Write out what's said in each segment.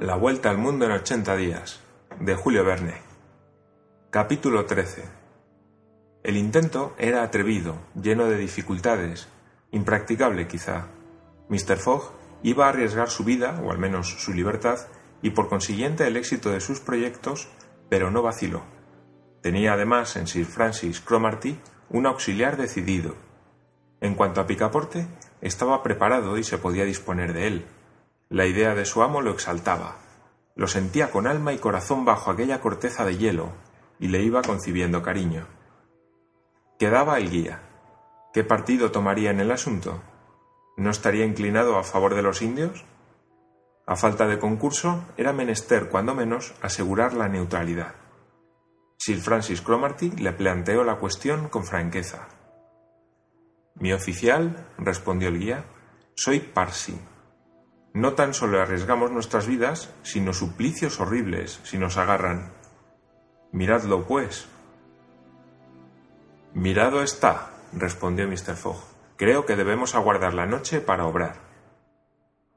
La vuelta al mundo en 80 días, de Julio Verne. Capítulo 13. El intento era atrevido, lleno de dificultades, impracticable quizá. Mr. Fogg iba a arriesgar su vida, o al menos su libertad, y por consiguiente el éxito de sus proyectos, pero no vaciló. Tenía además en Sir Francis Cromarty un auxiliar decidido. En cuanto a Picaporte, estaba preparado y se podía disponer de él. La idea de su amo lo exaltaba. Lo sentía con alma y corazón bajo aquella corteza de hielo, y le iba concibiendo cariño. Quedaba el guía. ¿Qué partido tomaría en el asunto? ¿No estaría inclinado a favor de los indios? A falta de concurso, era menester, cuando menos, asegurar la neutralidad. Sir Francis Cromarty le planteó la cuestión con franqueza. Mi oficial, respondió el guía, soy Parsi. No tan solo arriesgamos nuestras vidas, sino suplicios horribles si nos agarran. Miradlo, pues. Mirado está, respondió Mr. Fogg. Creo que debemos aguardar la noche para obrar.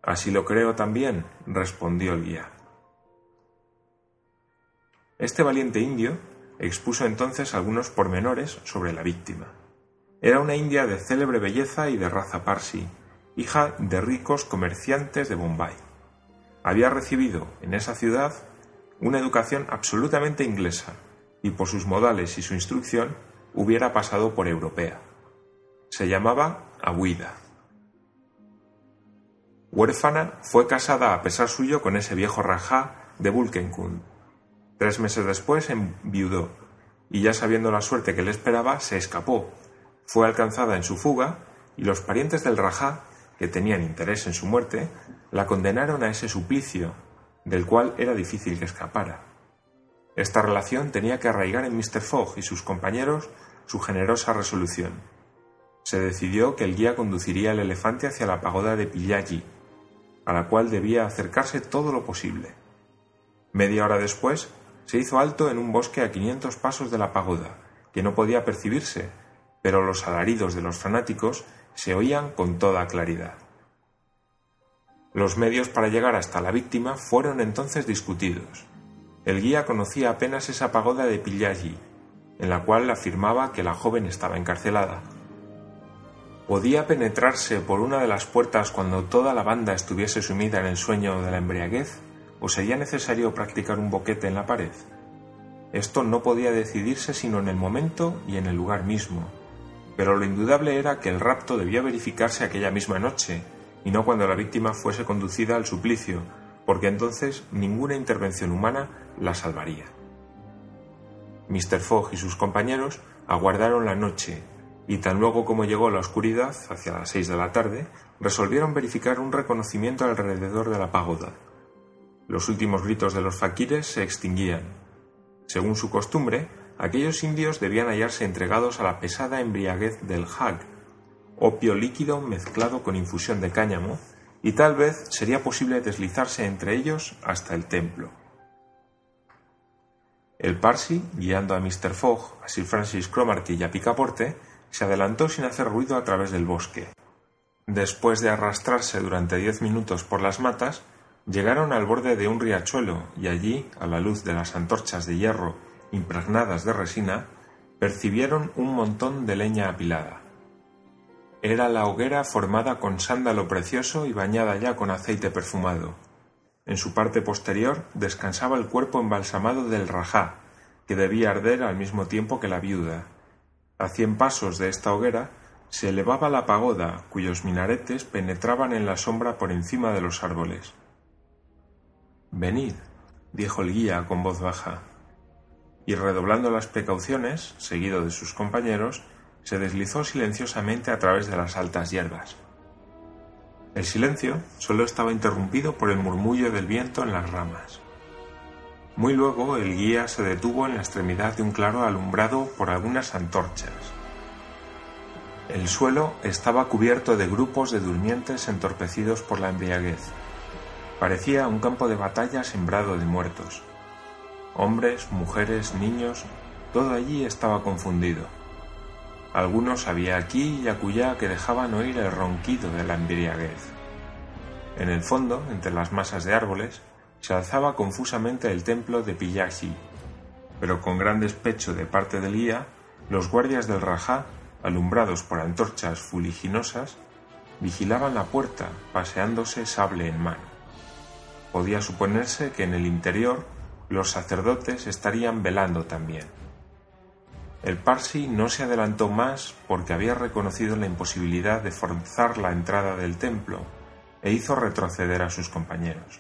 Así lo creo también, respondió el guía. Este valiente indio expuso entonces algunos pormenores sobre la víctima. Era una india de célebre belleza y de raza parsi, hija de ricos comerciantes de Bombay. Había recibido en esa ciudad una educación absolutamente inglesa y por sus modales y su instrucción hubiera pasado por europea. Se llamaba Abuida. Huérfana, fue casada a pesar suyo con ese viejo rajá de Bulkenkund. Tres meses después enviudó y ya sabiendo la suerte que le esperaba, se escapó. Fue alcanzada en su fuga y los parientes del rajá, que tenían interés en su muerte, la condenaron a ese suplicio, del cual era difícil que escapara. Esta relación tenía que arraigar en Mr. Fogg y sus compañeros su generosa resolución. Se decidió que el guía conduciría el elefante hacia la pagoda de Pillaji, a la cual debía acercarse todo lo posible. Media hora después, se hizo alto en un bosque a quinientos pasos de la pagoda, que no podía percibirse, pero los alaridos de los fanáticos se oían con toda claridad. Los medios para llegar hasta la víctima fueron entonces discutidos. El guía conocía apenas esa pagoda de Pillaji, en la cual afirmaba que la joven estaba encarcelada. ¿Podía penetrarse por una de las puertas cuando toda la banda estuviese sumida en el sueño de la embriaguez? ¿O sería necesario practicar un boquete en la pared? Esto no podía decidirse sino en el momento y en el lugar mismo, pero lo indudable era que el rapto debía verificarse aquella misma noche, y no cuando la víctima fuese conducida al suplicio, porque entonces ninguna intervención humana la salvaría. Mr. Fogg y sus compañeros aguardaron la noche, y tan luego como llegó la oscuridad, hacia las seis de la tarde, resolvieron verificar un reconocimiento alrededor de la pagoda. Los últimos gritos de los faquires se extinguían. Según su costumbre, aquellos indios debían hallarse entregados a la pesada embriaguez del hag, opio líquido mezclado con infusión de cáñamo, y tal vez sería posible deslizarse entre ellos hasta el templo. El Parsi, guiando a Mr. Fogg, a Sir Francis Cromarty y a Picaporte, se adelantó sin hacer ruido a través del bosque. Después de arrastrarse durante diez minutos por las matas, Llegaron al borde de un riachuelo y allí, a la luz de las antorchas de hierro impregnadas de resina, percibieron un montón de leña apilada. Era la hoguera formada con sándalo precioso y bañada ya con aceite perfumado. En su parte posterior descansaba el cuerpo embalsamado del rajá, que debía arder al mismo tiempo que la viuda. A cien pasos de esta hoguera se elevaba la pagoda, cuyos minaretes penetraban en la sombra por encima de los árboles. Venid, dijo el guía con voz baja, y redoblando las precauciones, seguido de sus compañeros, se deslizó silenciosamente a través de las altas hierbas. El silencio solo estaba interrumpido por el murmullo del viento en las ramas. Muy luego el guía se detuvo en la extremidad de un claro alumbrado por algunas antorchas. El suelo estaba cubierto de grupos de durmientes entorpecidos por la embriaguez. Parecía un campo de batalla sembrado de muertos. Hombres, mujeres, niños, todo allí estaba confundido. Algunos había aquí y acullá que dejaban oír el ronquido de la embriaguez. En el fondo, entre las masas de árboles, se alzaba confusamente el templo de Pillaji, pero con gran despecho de parte del guía, los guardias del Rajá, alumbrados por antorchas fuliginosas, vigilaban la puerta, paseándose sable en mano. Podía suponerse que en el interior los sacerdotes estarían velando también. El Parsi no se adelantó más porque había reconocido la imposibilidad de forzar la entrada del templo e hizo retroceder a sus compañeros.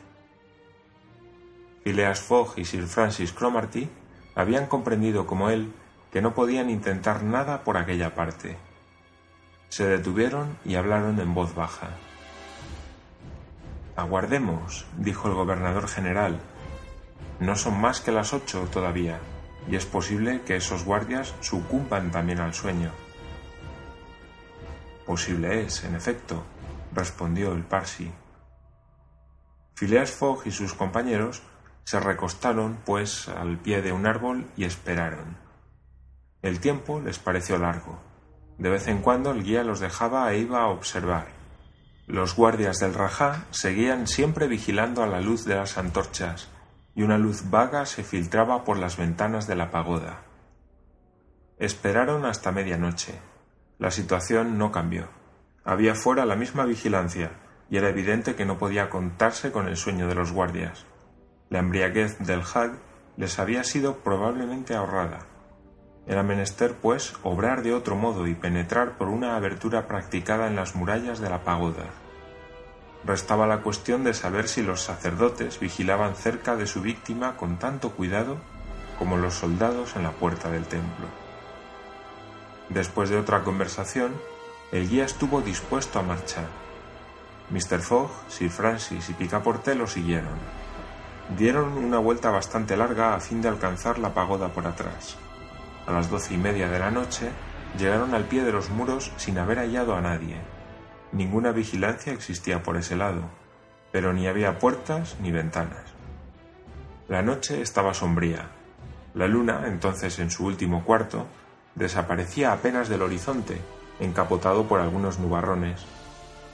Phileas Fogg y Sir Francis Cromarty habían comprendido como él que no podían intentar nada por aquella parte. Se detuvieron y hablaron en voz baja. Aguardemos, dijo el gobernador general. No son más que las ocho todavía y es posible que esos guardias sucumban también al sueño. Posible es, en efecto, respondió el Parsi. Phileas Fogg y sus compañeros se recostaron, pues, al pie de un árbol y esperaron. El tiempo les pareció largo. De vez en cuando el guía los dejaba e iba a observar. Los guardias del Rajá seguían siempre vigilando a la luz de las antorchas, y una luz vaga se filtraba por las ventanas de la pagoda. Esperaron hasta medianoche. La situación no cambió. Había fuera la misma vigilancia, y era evidente que no podía contarse con el sueño de los guardias. La embriaguez del Hag les había sido probablemente ahorrada. Era menester, pues, obrar de otro modo y penetrar por una abertura practicada en las murallas de la pagoda. Restaba la cuestión de saber si los sacerdotes vigilaban cerca de su víctima con tanto cuidado como los soldados en la puerta del templo. Después de otra conversación, el guía estuvo dispuesto a marchar. Mr. Fogg, Sir Francis y Picaporte lo siguieron. Dieron una vuelta bastante larga a fin de alcanzar la pagoda por atrás. A las doce y media de la noche llegaron al pie de los muros sin haber hallado a nadie Ninguna vigilancia existía por ese lado, pero ni había puertas ni ventanas. La noche estaba sombría. La luna, entonces en su último cuarto, desaparecía apenas del horizonte, encapotado por algunos nubarrones.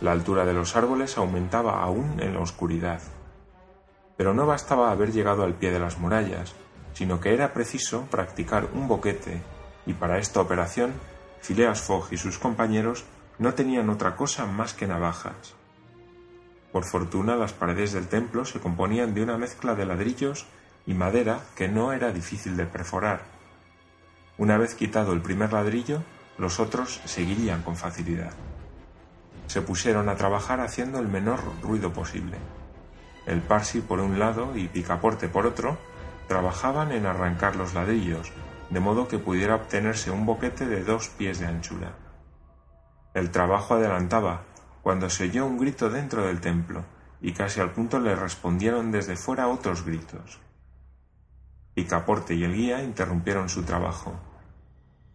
La altura de los árboles aumentaba aún en la oscuridad. Pero no bastaba haber llegado al pie de las murallas, sino que era preciso practicar un boquete, y para esta operación Phileas Fogg y sus compañeros no tenían otra cosa más que navajas. Por fortuna las paredes del templo se componían de una mezcla de ladrillos y madera que no era difícil de perforar. Una vez quitado el primer ladrillo, los otros seguirían con facilidad. Se pusieron a trabajar haciendo el menor ruido posible. El Parsi por un lado y Picaporte por otro trabajaban en arrancar los ladrillos, de modo que pudiera obtenerse un boquete de dos pies de anchura. El trabajo adelantaba, cuando se oyó un grito dentro del templo, y casi al punto le respondieron desde fuera otros gritos. Picaporte y el guía interrumpieron su trabajo.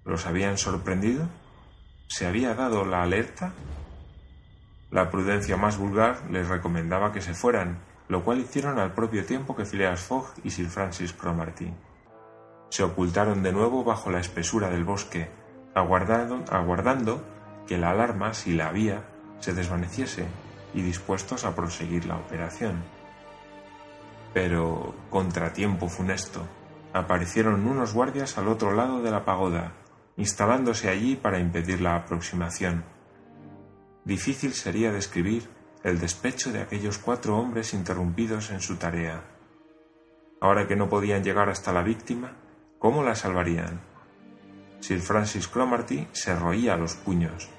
¿Los habían sorprendido? ¿Se había dado la alerta? La prudencia más vulgar les recomendaba que se fueran, lo cual hicieron al propio tiempo que Phileas Fogg y Sir Francis Cromarty. Se ocultaron de nuevo bajo la espesura del bosque, aguardando, aguardando que la alarma, si la había, se desvaneciese y dispuestos a proseguir la operación. Pero, contratiempo funesto, aparecieron unos guardias al otro lado de la pagoda, instalándose allí para impedir la aproximación. Difícil sería describir el despecho de aquellos cuatro hombres interrumpidos en su tarea. Ahora que no podían llegar hasta la víctima, ¿cómo la salvarían? Sir Francis Cromarty se roía los puños.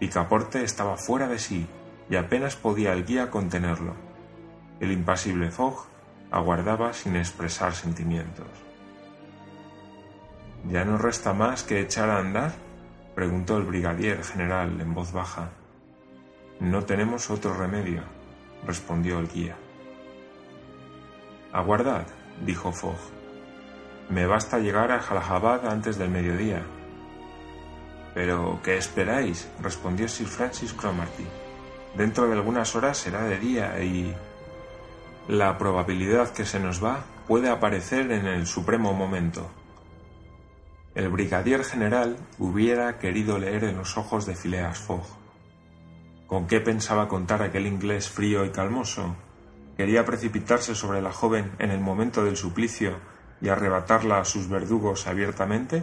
Picaporte estaba fuera de sí y apenas podía el guía contenerlo. El impasible Fogg aguardaba sin expresar sentimientos. ¿Ya no resta más que echar a andar? preguntó el brigadier general en voz baja. No tenemos otro remedio, respondió el guía. Aguardad, dijo Fogg. Me basta llegar a Jalajabad antes del mediodía pero, ¿qué esperáis? respondió Sir Francis Cromarty. Dentro de algunas horas será de día y... La probabilidad que se nos va puede aparecer en el supremo momento. El brigadier general hubiera querido leer en los ojos de Phileas Fogg. ¿Con qué pensaba contar aquel inglés frío y calmoso? quería precipitarse sobre la joven en el momento del suplicio y arrebatarla a sus verdugos abiertamente?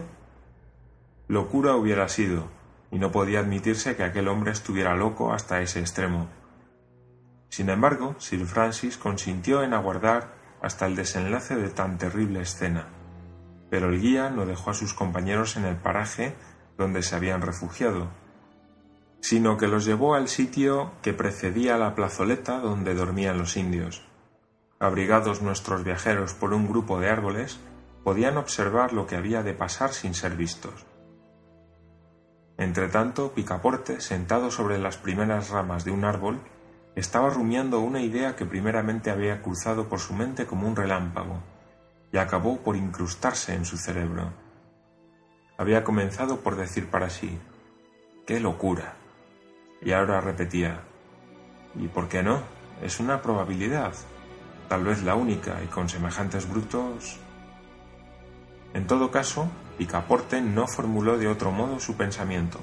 Locura hubiera sido, y no podía admitirse que aquel hombre estuviera loco hasta ese extremo. Sin embargo, Sir Francis consintió en aguardar hasta el desenlace de tan terrible escena, pero el guía no dejó a sus compañeros en el paraje donde se habían refugiado, sino que los llevó al sitio que precedía la plazoleta donde dormían los indios. Abrigados nuestros viajeros por un grupo de árboles, podían observar lo que había de pasar sin ser vistos. Entretanto, Picaporte, sentado sobre las primeras ramas de un árbol, estaba rumiando una idea que primeramente había cruzado por su mente como un relámpago y acabó por incrustarse en su cerebro. Había comenzado por decir para sí, ¡qué locura! Y ahora repetía, ¿y por qué no? Es una probabilidad, tal vez la única, y con semejantes brutos. En todo caso, Picaporte no formuló de otro modo su pensamiento,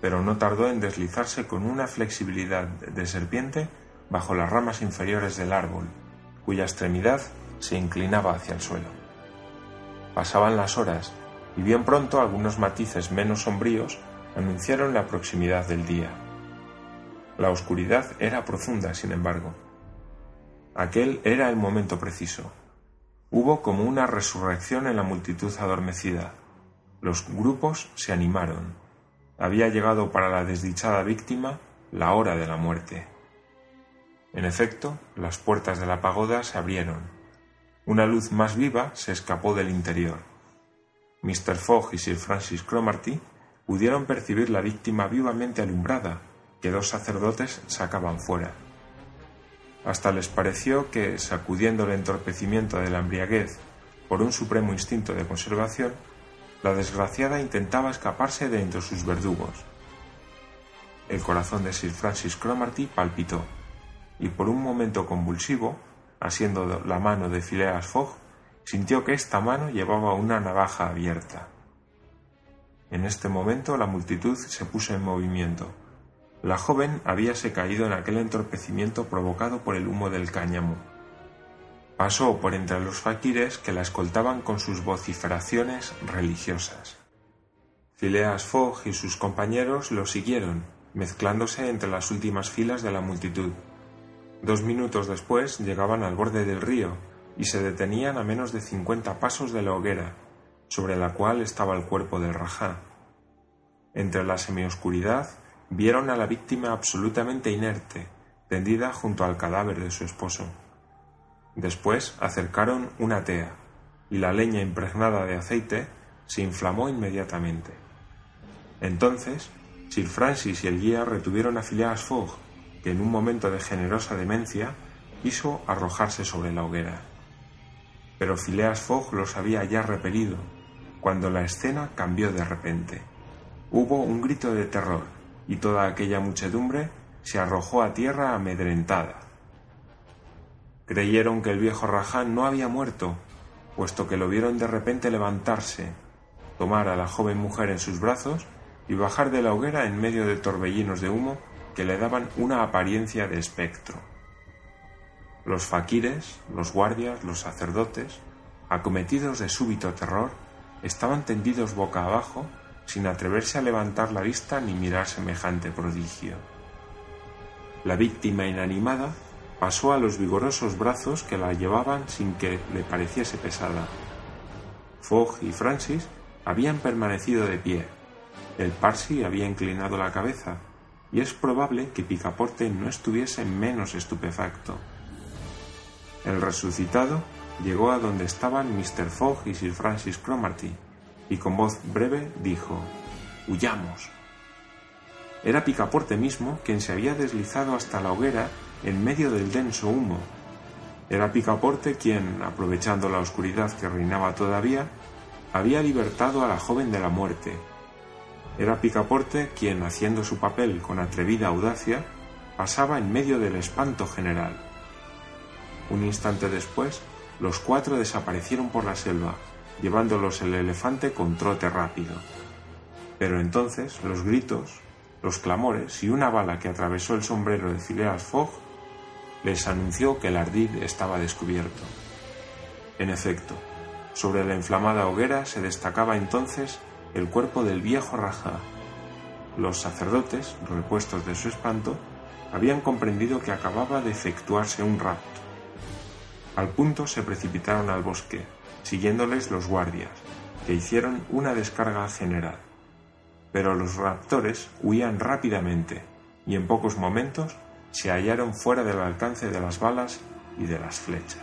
pero no tardó en deslizarse con una flexibilidad de serpiente bajo las ramas inferiores del árbol, cuya extremidad se inclinaba hacia el suelo. Pasaban las horas, y bien pronto algunos matices menos sombríos anunciaron la proximidad del día. La oscuridad era profunda, sin embargo. Aquel era el momento preciso. Hubo como una resurrección en la multitud adormecida. Los grupos se animaron. Había llegado para la desdichada víctima la hora de la muerte. En efecto, las puertas de la pagoda se abrieron. Una luz más viva se escapó del interior. Mr. Fogg y Sir Francis Cromarty pudieron percibir la víctima vivamente alumbrada que dos sacerdotes sacaban fuera. Hasta les pareció que, sacudiendo el entorpecimiento de la embriaguez por un supremo instinto de conservación, la desgraciada intentaba escaparse de entre sus verdugos. El corazón de Sir Francis Cromarty palpitó, y por un momento convulsivo, asiendo la mano de Phileas Fogg, sintió que esta mano llevaba una navaja abierta. En este momento la multitud se puso en movimiento. La joven habíase caído en aquel entorpecimiento provocado por el humo del cáñamo. Pasó por entre los faquires que la escoltaban con sus vociferaciones religiosas. Phileas Fogg y sus compañeros lo siguieron, mezclándose entre las últimas filas de la multitud. Dos minutos después llegaban al borde del río y se detenían a menos de cincuenta pasos de la hoguera, sobre la cual estaba el cuerpo del rajá. Entre la semioscuridad vieron a la víctima absolutamente inerte, tendida junto al cadáver de su esposo. Después acercaron una tea, y la leña impregnada de aceite se inflamó inmediatamente. Entonces, Sir Francis y el guía retuvieron a Phileas Fogg, que en un momento de generosa demencia quiso arrojarse sobre la hoguera. Pero Phileas Fogg los había ya repelido, cuando la escena cambió de repente. Hubo un grito de terror, y toda aquella muchedumbre se arrojó a tierra amedrentada. Creyeron que el viejo Raján no había muerto, puesto que lo vieron de repente levantarse, tomar a la joven mujer en sus brazos y bajar de la hoguera en medio de torbellinos de humo que le daban una apariencia de espectro. Los faquires, los guardias, los sacerdotes, acometidos de súbito terror, estaban tendidos boca abajo sin atreverse a levantar la vista ni mirar semejante prodigio. La víctima inanimada pasó a los vigorosos brazos que la llevaban sin que le pareciese pesada. Fogg y Francis habían permanecido de pie. El Parsi había inclinado la cabeza, y es probable que Picaporte no estuviese menos estupefacto. El resucitado llegó a donde estaban Mr. Fogg y Sir Francis Cromarty, y con voz breve dijo Huyamos. Era Picaporte mismo quien se había deslizado hasta la hoguera en medio del denso humo. Era Picaporte quien, aprovechando la oscuridad que reinaba todavía, había libertado a la joven de la muerte. Era Picaporte quien, haciendo su papel con atrevida audacia, pasaba en medio del espanto general. Un instante después, los cuatro desaparecieron por la selva, llevándolos el elefante con trote rápido. Pero entonces los gritos, los clamores y una bala que atravesó el sombrero de Phileas Fogg les anunció que el ardid estaba descubierto. En efecto, sobre la inflamada hoguera se destacaba entonces el cuerpo del viejo Raja. Los sacerdotes, repuestos de su espanto, habían comprendido que acababa de efectuarse un rapto. Al punto se precipitaron al bosque, siguiéndoles los guardias, que hicieron una descarga general. Pero los raptores huían rápidamente y en pocos momentos se hallaron fuera del alcance de las balas y de las flechas.